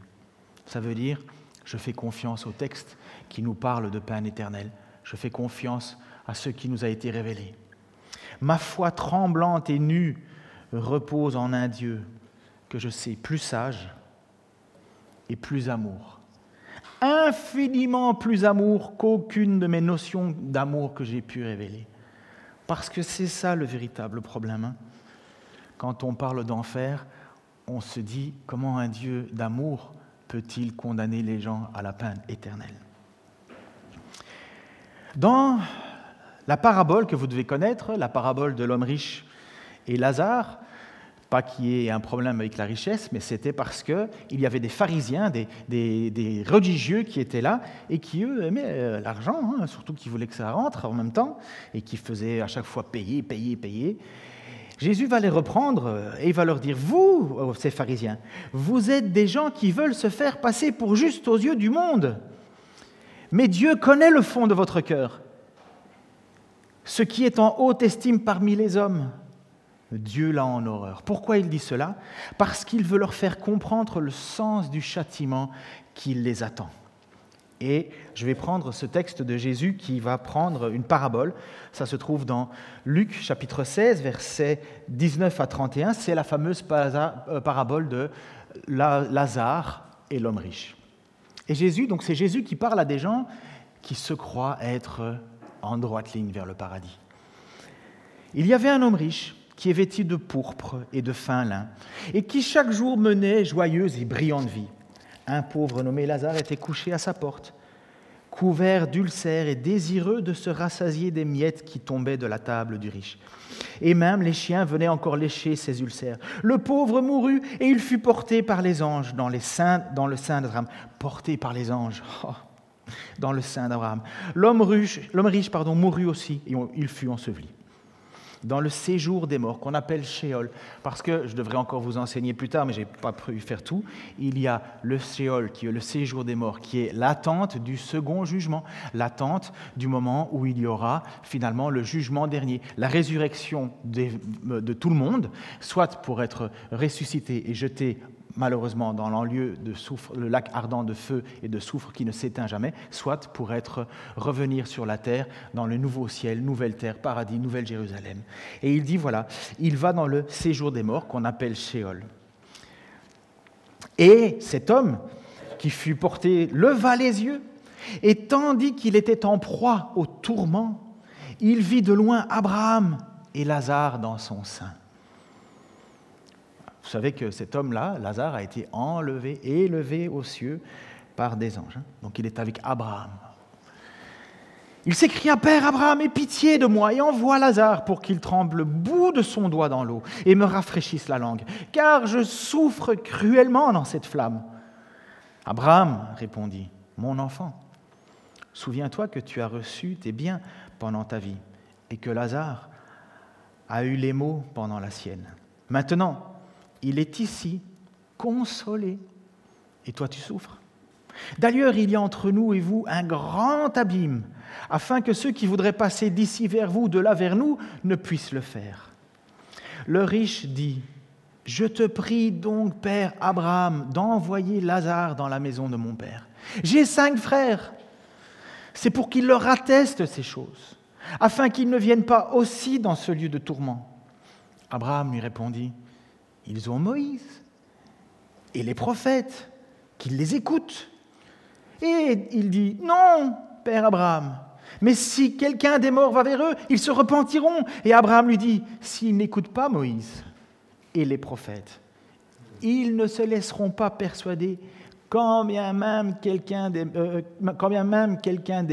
Ça veut dire, je fais confiance au texte qui nous parle de pain éternel. Je fais confiance à ce qui nous a été révélé. Ma foi tremblante et nue repose en un Dieu que je sais plus sage et plus amour infiniment plus amour qu'aucune de mes notions d'amour que j'ai pu révéler. Parce que c'est ça le véritable problème. Hein. Quand on parle d'enfer, on se dit comment un Dieu d'amour peut-il condamner les gens à la peine éternelle? Dans la parabole que vous devez connaître, la parabole de l'homme riche et Lazare, pas qu'il y ait un problème avec la richesse, mais c'était parce qu'il y avait des pharisiens, des, religieux qui étaient là et qui, eux, aimaient euh, l'argent, hein, surtout qui voulaient que ça rentre en même temps et qui faisaient à chaque fois payer, payer, payer. Jésus va les reprendre euh, et il va leur dire, vous, oh, ces pharisiens, vous êtes des gens qui veulent se faire passer pour juste aux yeux du monde. Mais Dieu connaît le fond de votre cœur. Ce qui est en haute estime parmi les hommes, Dieu l'a en horreur. Pourquoi il dit cela? Parce qu'il veut leur faire comprendre le sens du châtiment qui les attend. Et je vais prendre ce texte de Jésus qui va prendre une parabole. Ça se trouve dans Luc chapitre 16, versets 19 à 31. C'est la fameuse euh, parabole de Lazare et l'homme riche. Et Jésus, donc c'est Jésus qui parle à des gens qui se croient être en droite ligne vers le paradis. Il y avait un homme riche qui est vêtu de pourpre et de fin lin, et qui chaque jour menait joyeuse et brillante vie. Un pauvre nommé Lazare était couché à sa porte, couvert d'ulcères et désireux de se rassasier des miettes qui tombaient de la table du riche. Et même les chiens venaient encore lécher ses ulcères. Le pauvre mourut et il fut porté par les anges dans, les dans le sein d'Abraham. Porté par les anges. Oh, dans le sein d'Abraham. L'homme riche, riche pardon, mourut aussi et il fut enseveli dans le séjour des morts, qu'on appelle Sheol. Parce que, je devrais encore vous enseigner plus tard, mais je n'ai pas pu faire tout, il y a le Sheol, qui est le séjour des morts, qui est l'attente du second jugement, l'attente du moment où il y aura finalement le jugement dernier, la résurrection de tout le monde, soit pour être ressuscité et jeté malheureusement dans l'enlieu de soufre, le lac ardent de feu et de soufre qui ne s'éteint jamais, soit pour être revenir sur la terre dans le nouveau ciel, nouvelle terre, paradis, nouvelle Jérusalem. Et il dit voilà, il va dans le séjour des morts qu'on appelle Sheol. Et cet homme qui fut porté leva les yeux et tandis qu'il était en proie au tourment, il vit de loin Abraham et Lazare dans son sein. Vous savez que cet homme-là, Lazare, a été enlevé, élevé aux cieux par des anges. Hein. Donc il est avec Abraham. Il s'écria, Père Abraham, aie pitié de moi et envoie Lazare pour qu'il tremble le bout de son doigt dans l'eau et me rafraîchisse la langue, car je souffre cruellement dans cette flamme. Abraham répondit, Mon enfant, souviens-toi que tu as reçu tes biens pendant ta vie et que Lazare a eu les maux pendant la sienne. Maintenant, il est ici, consolé, et toi tu souffres. D'ailleurs, il y a entre nous et vous un grand abîme, afin que ceux qui voudraient passer d'ici vers vous, de là vers nous, ne puissent le faire. Le riche dit, Je te prie donc, Père Abraham, d'envoyer Lazare dans la maison de mon Père. J'ai cinq frères. C'est pour qu'il leur atteste ces choses, afin qu'ils ne viennent pas aussi dans ce lieu de tourment. Abraham lui répondit, Ils ont Moïse et les prophètes, qu'ils les écoutent. Et il dit, non, Père Abraham, mais si quelqu'un des morts va vers eux, ils se repentiront. Et Abraham lui dit, s'ils n'écoutent pas Moïse et les prophètes, ils ne se laisseront pas persuader quand bien même quelqu'un des, euh,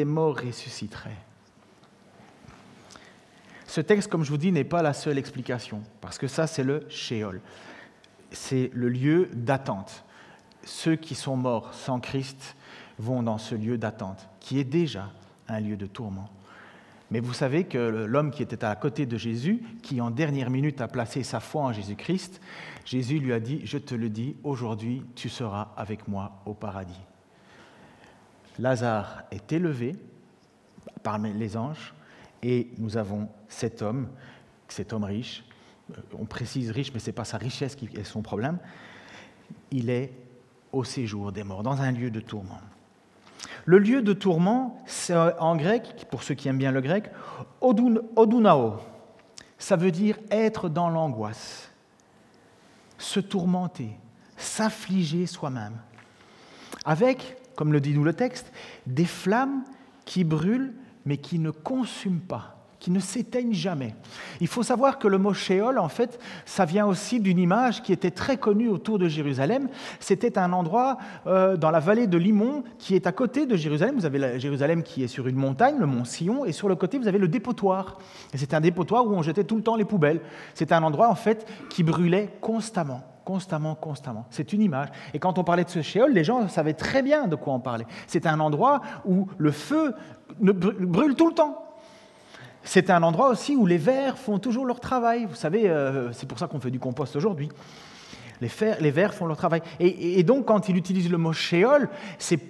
morts ressusciterait. Ce texte, comme je vous dis, n'est pas la seule explication, parce que ça, c'est le Sheol. C'est le lieu d'attente. Ceux qui sont morts sans Christ vont dans ce lieu d'attente, qui est déjà un lieu de tourment. Mais vous savez que l'homme qui était à côté de Jésus, qui en dernière minute a placé sa foi en Jésus-Christ, Jésus lui a dit, je te le dis, aujourd'hui tu seras avec moi au paradis. Lazare est élevé par les anges et nous avons cet homme, cet homme riche, on précise riche, mais ce n'est pas sa richesse qui est son problème, il est au séjour des morts, dans un lieu de tourment. Le lieu de tourment, c'est en grec, pour ceux qui aiment bien le grec, odunao. Ça veut dire être dans l'angoisse, se tourmenter, s'affliger soi-même. Avec, comme le dit nous le texte, des flammes qui brûlent mais qui ne consument pas qui ne s'éteignent jamais. Il faut savoir que le mot Sheol, en fait, ça vient aussi d'une image qui était très connue autour de Jérusalem. C'était un endroit euh, dans la vallée de Limon qui est à côté de Jérusalem. Vous avez la Jérusalem qui est sur une montagne, le mont Sion, et sur le côté, vous avez le dépotoir. Et c'est un dépotoir où on jetait tout le temps les poubelles. C'est un endroit, en fait, qui brûlait constamment constamment, constamment. C'est une image. Et quand on parlait de ce Sheol, les gens savaient très bien de quoi on parlait. C'est un endroit où le feu brûle tout le temps. C'est un endroit aussi où les vers font toujours leur travail. Vous savez, euh, c'est pour ça qu'on fait du compost aujourd'hui. Les, vers font leur travail. Et, donc, quand il utilise le mot shéol, c'est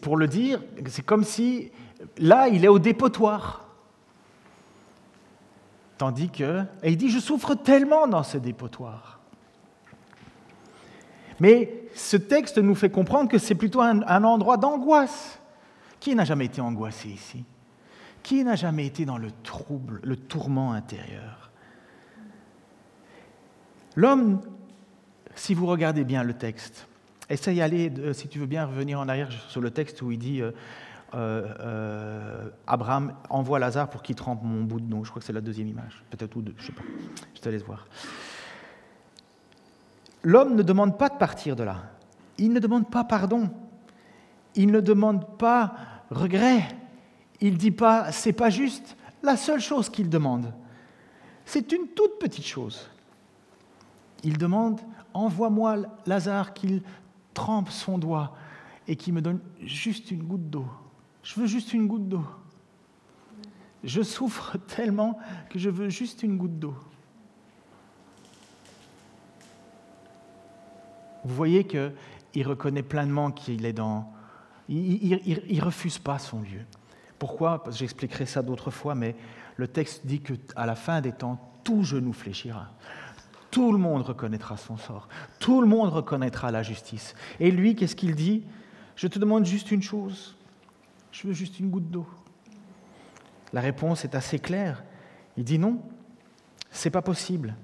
pour le dire, c'est comme si là, il est au dépotoir. Tandis que, et il dit, je souffre tellement dans ce dépotoir. Mais ce texte nous fait comprendre que c'est plutôt un endroit d'angoisse. Qui n'a jamais été angoissé ici? Qui n'a jamais été dans le trouble, le tourment intérieur? L'homme, si vous regardez bien le texte, essaye d'aller, si tu veux bien revenir en arrière sur le texte où il dit euh, euh, Abraham envoie Lazare pour qu'il trempe mon bout de nous. Je crois que c'est la deuxième image, peut-être ou deux, je ne sais pas. Je te laisse voir. L'homme ne demande pas de partir de là. Il ne demande pas pardon. Il ne demande pas regret. Il ne dit pas c'est pas juste. La seule chose qu'il demande, c'est une toute petite chose. Il demande envoie-moi Lazare qu'il trempe son doigt et qu'il me donne juste une goutte d'eau. Je veux juste une goutte d'eau. Je souffre *laughs* tellement que je veux juste une goutte d'eau. Vous voyez qu'il reconnaît pleinement qu'il est dans... Il ne refuse pas son lieu. Pourquoi? J'expliquerai ça d'autres fois, mais le texte dit qu'à la fin des temps, tout genou fléchira. Tout le monde reconnaîtra son sort. Tout le monde reconnaîtra la justice. Et lui, qu'est-ce qu'il dit? Je te demande juste une chose. Je veux juste une goutte d'eau. La réponse est assez claire. Il dit non, c'est pas possible.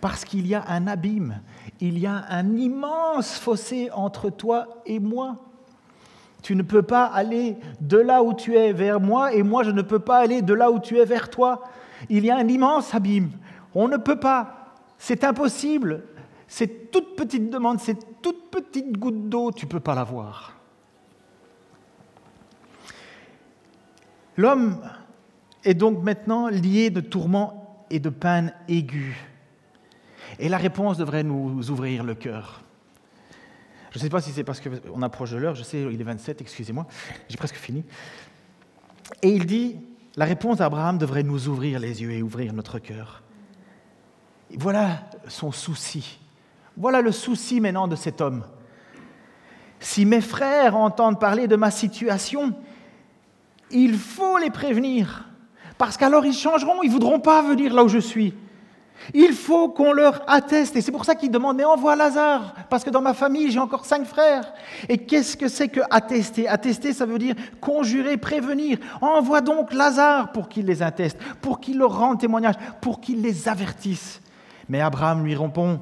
Parce qu'il y a un abîme, il y a un immense fossé entre toi et moi. Tu ne peux pas aller de là où tu es vers moi et moi je ne peux pas aller de là où tu es vers toi. Il y a un immense abîme. On ne peut pas. C'est impossible. Cette toute petite demande, cette toute petite goutte d'eau, tu ne peux pas l'avoir. L'homme est donc maintenant lié de tourments et de peines aiguës. Et la réponse devrait nous ouvrir le cœur. Je ne sais pas si c'est parce qu'on approche de l'heure, je sais, il est 27, excusez-moi, j'ai presque fini. Et il dit, la réponse d'Abraham devrait nous ouvrir les yeux et ouvrir notre cœur. Voilà son souci. Voilà le souci maintenant de cet homme. Si mes frères entendent parler de ma situation, il faut les prévenir, parce qu'alors ils changeront, ils ne voudront pas venir là où je suis. Il faut qu'on leur atteste. Et c'est pour ça qu'il demande, mais envoie Lazare, parce que dans ma famille, j'ai encore cinq frères. Et qu'est-ce que c'est que attester? Attester, ça veut dire conjurer, prévenir. Envoie donc Lazare pour qu'il les atteste, pour qu'il leur rende témoignage, pour qu'il les avertisse. Mais Abraham lui répond,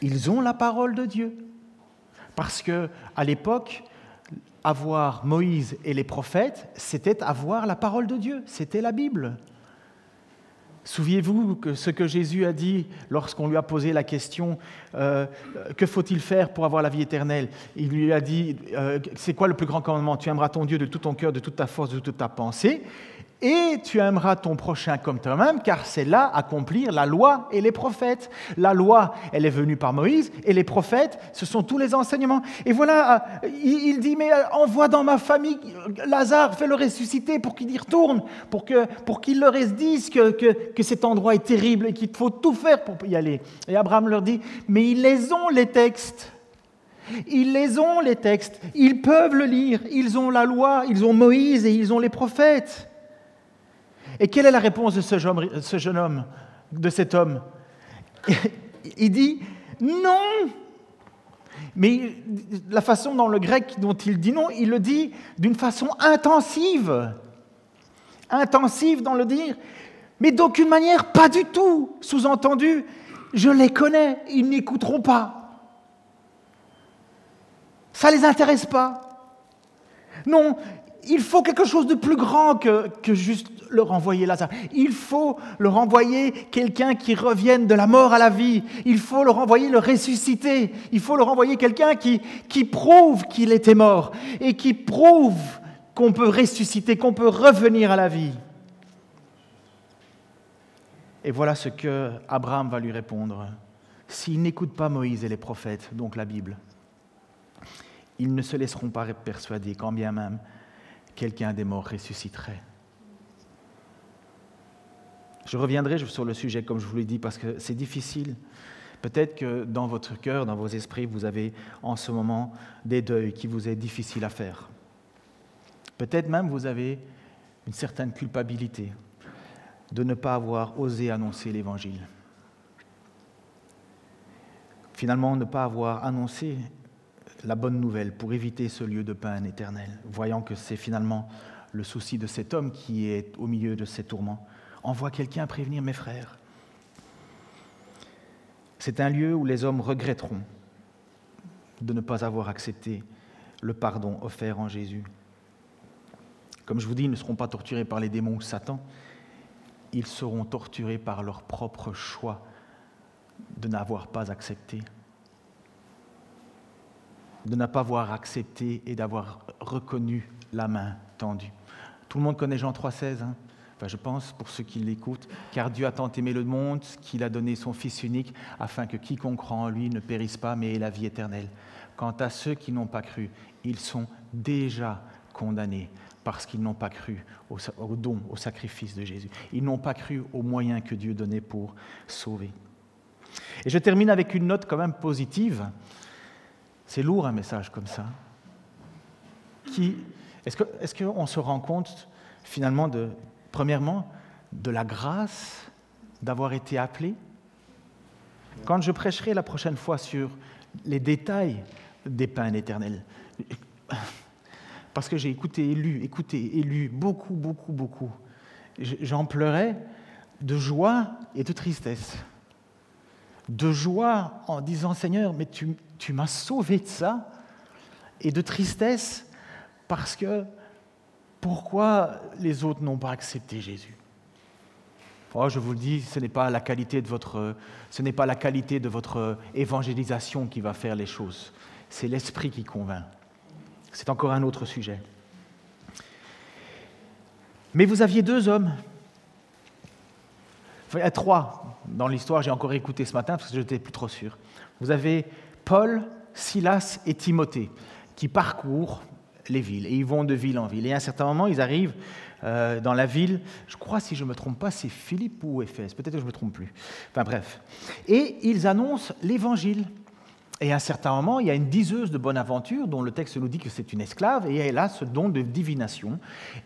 ils ont la parole de Dieu. Parce que à l'époque, avoir Moïse et les prophètes, c'était avoir la parole de Dieu, c'était la Bible. Souviez-vous que ce que Jésus a dit lorsqu'on lui a posé la question euh, Que faut-il faire pour avoir la vie éternelle? Il lui a dit euh, C'est quoi le plus grand commandement? Tu aimeras ton Dieu de tout ton cœur, de toute ta force, de toute ta pensée et tu aimeras ton prochain comme toi-même, car c'est là accomplir la loi et les prophètes. La loi, elle est venue par Moïse, et les prophètes, ce sont tous les enseignements. Et voilà, euh, il dit, mais euh, envoie dans ma famille Lazare, fais-le ressusciter pour qu'il y retourne, pour qu'il pour leur dise que, que, que cet endroit est terrible et qu'il faut tout faire pour y aller. Et Abraham leur dit, mais ils les ont les textes. Ils les ont les textes, ils peuvent le lire, ils ont la loi, ils ont Moïse et ils ont les prophètes. Et quelle est la réponse de ce jeune, homme, de cet homme? Il dit non. Mais la façon dans le grec dont il dit non, il le dit d'une façon intensive. Intensive dans le dire, mais d'aucune manière, pas du tout. Sous-entendu, je les connais, ils n'écouteront pas. Ça ne les intéresse pas. Non, il faut quelque chose de plus grand que, que juste leur envoyer Lazare. Il faut leur envoyer quelqu'un qui revienne de la mort à la vie. Il faut leur envoyer le ressusciter. Il faut leur envoyer quelqu'un qui, qui prouve qu'il était mort et qui prouve qu'on peut ressusciter, qu'on peut revenir à la vie. Et voilà ce que Abraham va lui répondre. S'ils n'écoutent pas Moïse et les prophètes, donc la Bible, ils ne se laisseront pas persuader, quand bien même quelqu'un des morts ressusciterait. Je reviendrai sur le sujet, comme je vous l'ai dit, parce que c'est difficile. Peut-être que dans votre cœur, dans vos esprits, vous avez en ce moment des deuils qui vous est difficile à faire. Peut-être même vous avez une certaine culpabilité de ne pas avoir osé annoncer l'Évangile. Finalement, ne pas avoir annoncé la bonne nouvelle pour éviter ce lieu de peine éternel, voyant que c'est finalement le souci de cet homme qui est au milieu de ces tourments. Envoie quelqu'un prévenir mes frères. C'est un lieu où les hommes regretteront de ne pas avoir accepté le pardon offert en Jésus. Comme je vous dis, ils ne seront pas torturés par les démons ou Satan, ils seront torturés par leur propre choix de n'avoir pas accepté de ne pas avoir accepté et d'avoir reconnu la main tendue. Tout le monde connaît Jean 3,16, hein? Je pense, pour ceux qui l'écoutent, car Dieu a tant aimé le monde qu'il a donné son Fils unique, afin que quiconque croit en lui ne périsse pas, mais ait la vie éternelle. Quant à ceux qui n'ont pas cru, ils sont déjà condamnés parce qu'ils n'ont pas cru au, au don, au sacrifice de Jésus. Ils n'ont pas cru aux moyens que Dieu donnait pour sauver. Et je termine avec une note quand même positive. C'est lourd un message comme ça. est-ce, qu'on se rend compte finalement de, premièrement, de la grâce d'avoir été appelé Quand je prêcherai la prochaine fois sur les détails des pains éternels, parce que j'ai écouté et lu, écouté et lu beaucoup, beaucoup, beaucoup, j'en pleurais de joie et de tristesse de joie en disant Seigneur, mais tu, m'as sauvé de ça. et de tristesse parce que pourquoi les autres n'ont pas accepté Jésus? Oh, Je vous le dis, ce n'est pas la qualité de votre, ce n'est pas la qualité de votre évangélisation qui va faire les choses. C'est l'esprit qui convainc. C'est encore un autre sujet. Mais vous aviez deux hommes. Enfin, trois dans l'histoire, j'ai encore écouté ce matin parce que je n'étais plus trop sûr. Vous avez Paul, Silas et Timothée qui parcourent les villes et ils vont de ville en ville. Et à un certain moment, ils arrivent euh, dans la ville, je crois, si je ne me trompe pas, c'est Philippe ou Éphèse, peut-être que je ne me trompe plus. Enfin bref. Et ils annoncent l'évangile. Et à un certain moment, il y a une diseuse de bonne aventure dont le texte nous dit que c'est une esclave et elle a ce don de divination.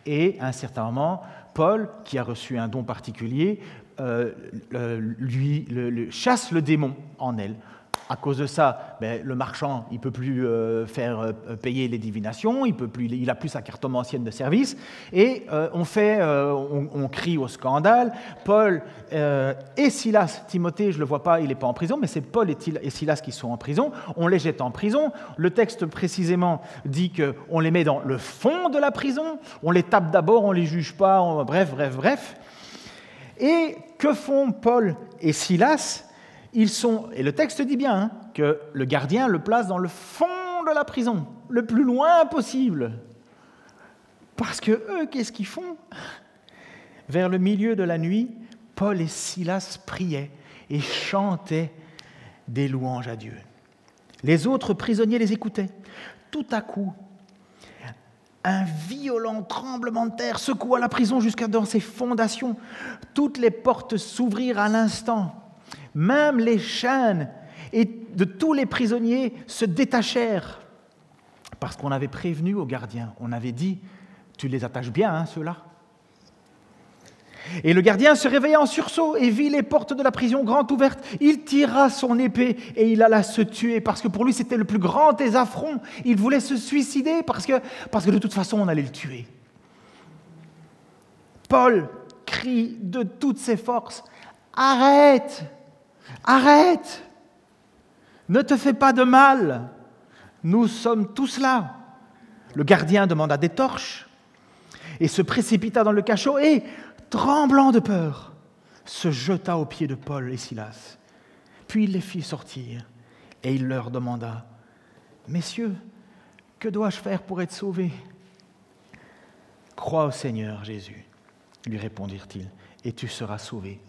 Et à un certain moment, Paul, qui a reçu un don particulier, euh, lui chasse le démon en elle à cause de ça, ben, le marchand, il peut plus euh, faire euh, payer les divinations, il peut plus, il a plus sa carte ancienne de service, et euh, on, fait, on, crie au scandale. Paul et Silas, Timothée, je le vois pas, il n'est pas en prison, mais c'est Paul et Silas qui sont en prison. On les jette en prison. Le texte précisément dit qu'on les met dans le fond de la prison, on les tape d'abord, on les juge pas, bref, bref, bref. Et que font Paul et Silas? Ils sont, et le texte dit bien, hein, que le gardien le place dans le fond de la prison, le plus loin possible. Parce que eux, qu'est-ce qu'ils font? Vers le milieu de la nuit, Paul et Silas priaient et chantaient des louanges à Dieu. Les autres prisonniers les écoutaient. Tout à coup, un violent tremblement de terre secoua la prison jusqu'à dans ses fondations. Toutes les portes s'ouvrirent à l'instant même les chaînes et de tous les prisonniers se détachèrent parce qu'on avait prévenu aux gardiens. On avait dit, tu les attaches bien, hein, ceux-là. Et le gardien se réveilla en sursaut et vit les portes de la prison grandes ouvertes. Il tira son épée et il alla se tuer parce que pour lui c'était le plus grand des affronts. Il voulait se suicider parce que, parce que de toute façon on allait le tuer. Paul crie de toutes ses forces, arrête, Arrête Ne te fais pas de mal Nous sommes tous là. Le gardien demanda des torches et se précipita dans le cachot et, tremblant de peur, se jeta aux pieds de Paul et Silas. Puis il les fit sortir et il leur demanda, Messieurs, que dois-je faire pour être sauvé Crois au Seigneur Jésus, lui répondirent-ils, et tu seras sauvé,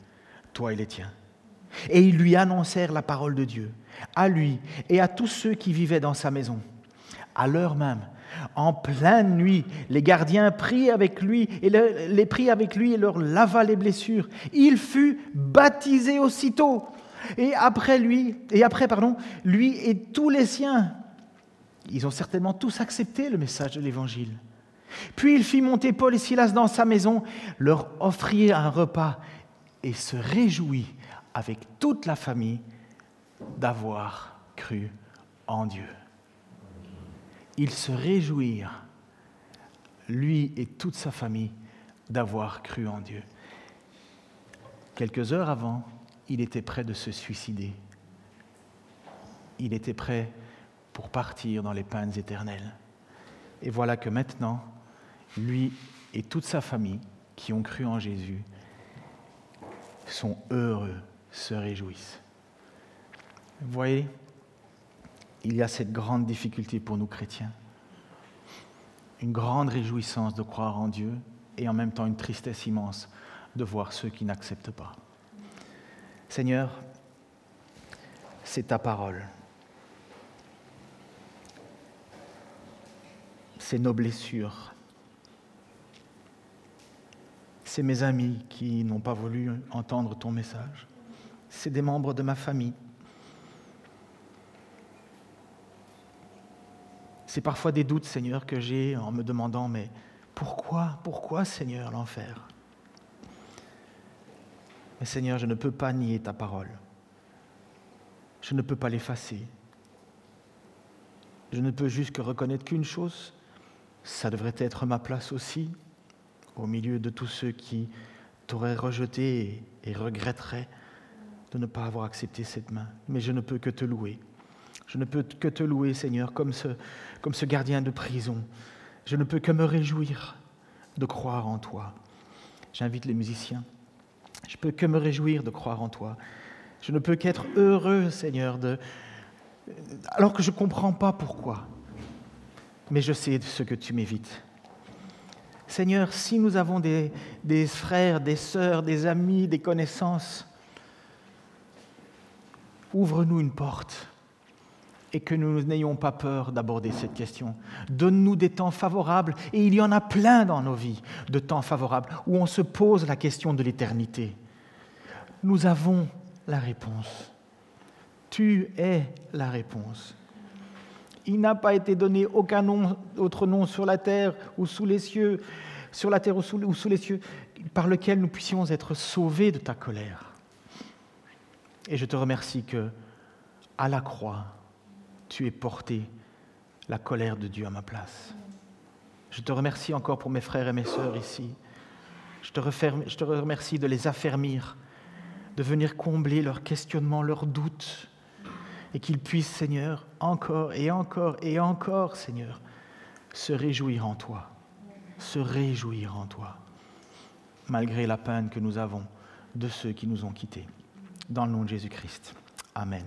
toi et les tiens. Et ils lui annoncèrent la parole de Dieu, à lui et à tous ceux qui vivaient dans sa maison. À l'heure même, en pleine nuit, les gardiens prient avec lui et les prient avec lui et leur lava les blessures. Il fut baptisé aussitôt. Et après lui, et après pardon, lui et tous les siens, ils ont certainement tous accepté le message de l'évangile. Puis il fit monter Paul et Silas dans sa maison, leur offrit un repas et se réjouit avec toute la famille d'avoir cru en Dieu. Ils se réjouirent, lui et toute sa famille, d'avoir cru en Dieu. Quelques heures avant, il était prêt de se suicider. Il était prêt pour partir dans les peines éternelles. Et voilà que maintenant, lui et toute sa famille qui ont cru en Jésus sont heureux se réjouissent. Vous voyez, il y a cette grande difficulté pour nous chrétiens. Une grande réjouissance de croire en Dieu et en même temps une tristesse immense de voir ceux qui n'acceptent pas. Seigneur, c'est ta parole. C'est nos blessures. C'est mes amis qui n'ont pas voulu entendre ton message c'est des membres de ma famille. C'est parfois des doutes, Seigneur, que j'ai en me demandant, mais pourquoi, pourquoi, Seigneur, l'enfer? Mais Seigneur, je ne peux pas nier ta parole. Je ne peux pas l'effacer. Je ne peux juste reconnaître qu'une chose, ça devrait être ma place aussi, au milieu de tous ceux qui t'auraient rejeté et regretteraient de ne pas avoir accepté cette main, mais je ne peux que te louer Je ne peux que te louer, Seigneur, comme ce, comme ce gardien de prison. Je ne peux que me réjouir de croire en toi. J'invite les musiciens. Je ne peux que me réjouir de croire en toi. Je ne peux qu'être heureux, Seigneur, de... alors que je ne comprends pas pourquoi. Mais je sais ce que tu m'évites. Seigneur, si nous avons des, des frères, des sœurs, des amis, des connaissances, ouvre-nous une porte et que nous n'ayons pas peur d'aborder cette question. Donne-nous des temps favorables, et il y en a plein dans nos vies de temps favorables où on se pose la question de l'éternité. Nous avons la réponse. Tu es la réponse. Il n'a pas été donné aucun autre nom sur la terre ou sous les cieux, sur la terre ou sous les cieux, par lequel nous puissions être sauvés de ta colère. Et je te remercie que, à la croix, tu es porté la colère de Dieu à ma place. Je te remercie encore pour mes frères et mes sœurs ici. Je te remercie de les affermir, de venir combler leurs questionnements, leurs doutes, et qu'ils puissent, Seigneur, encore et encore et encore, Seigneur, se réjouir en toi, se réjouir en toi, malgré la peine que nous avons de ceux qui nous ont quittés dans le nom de Jésus-Christ. Amen.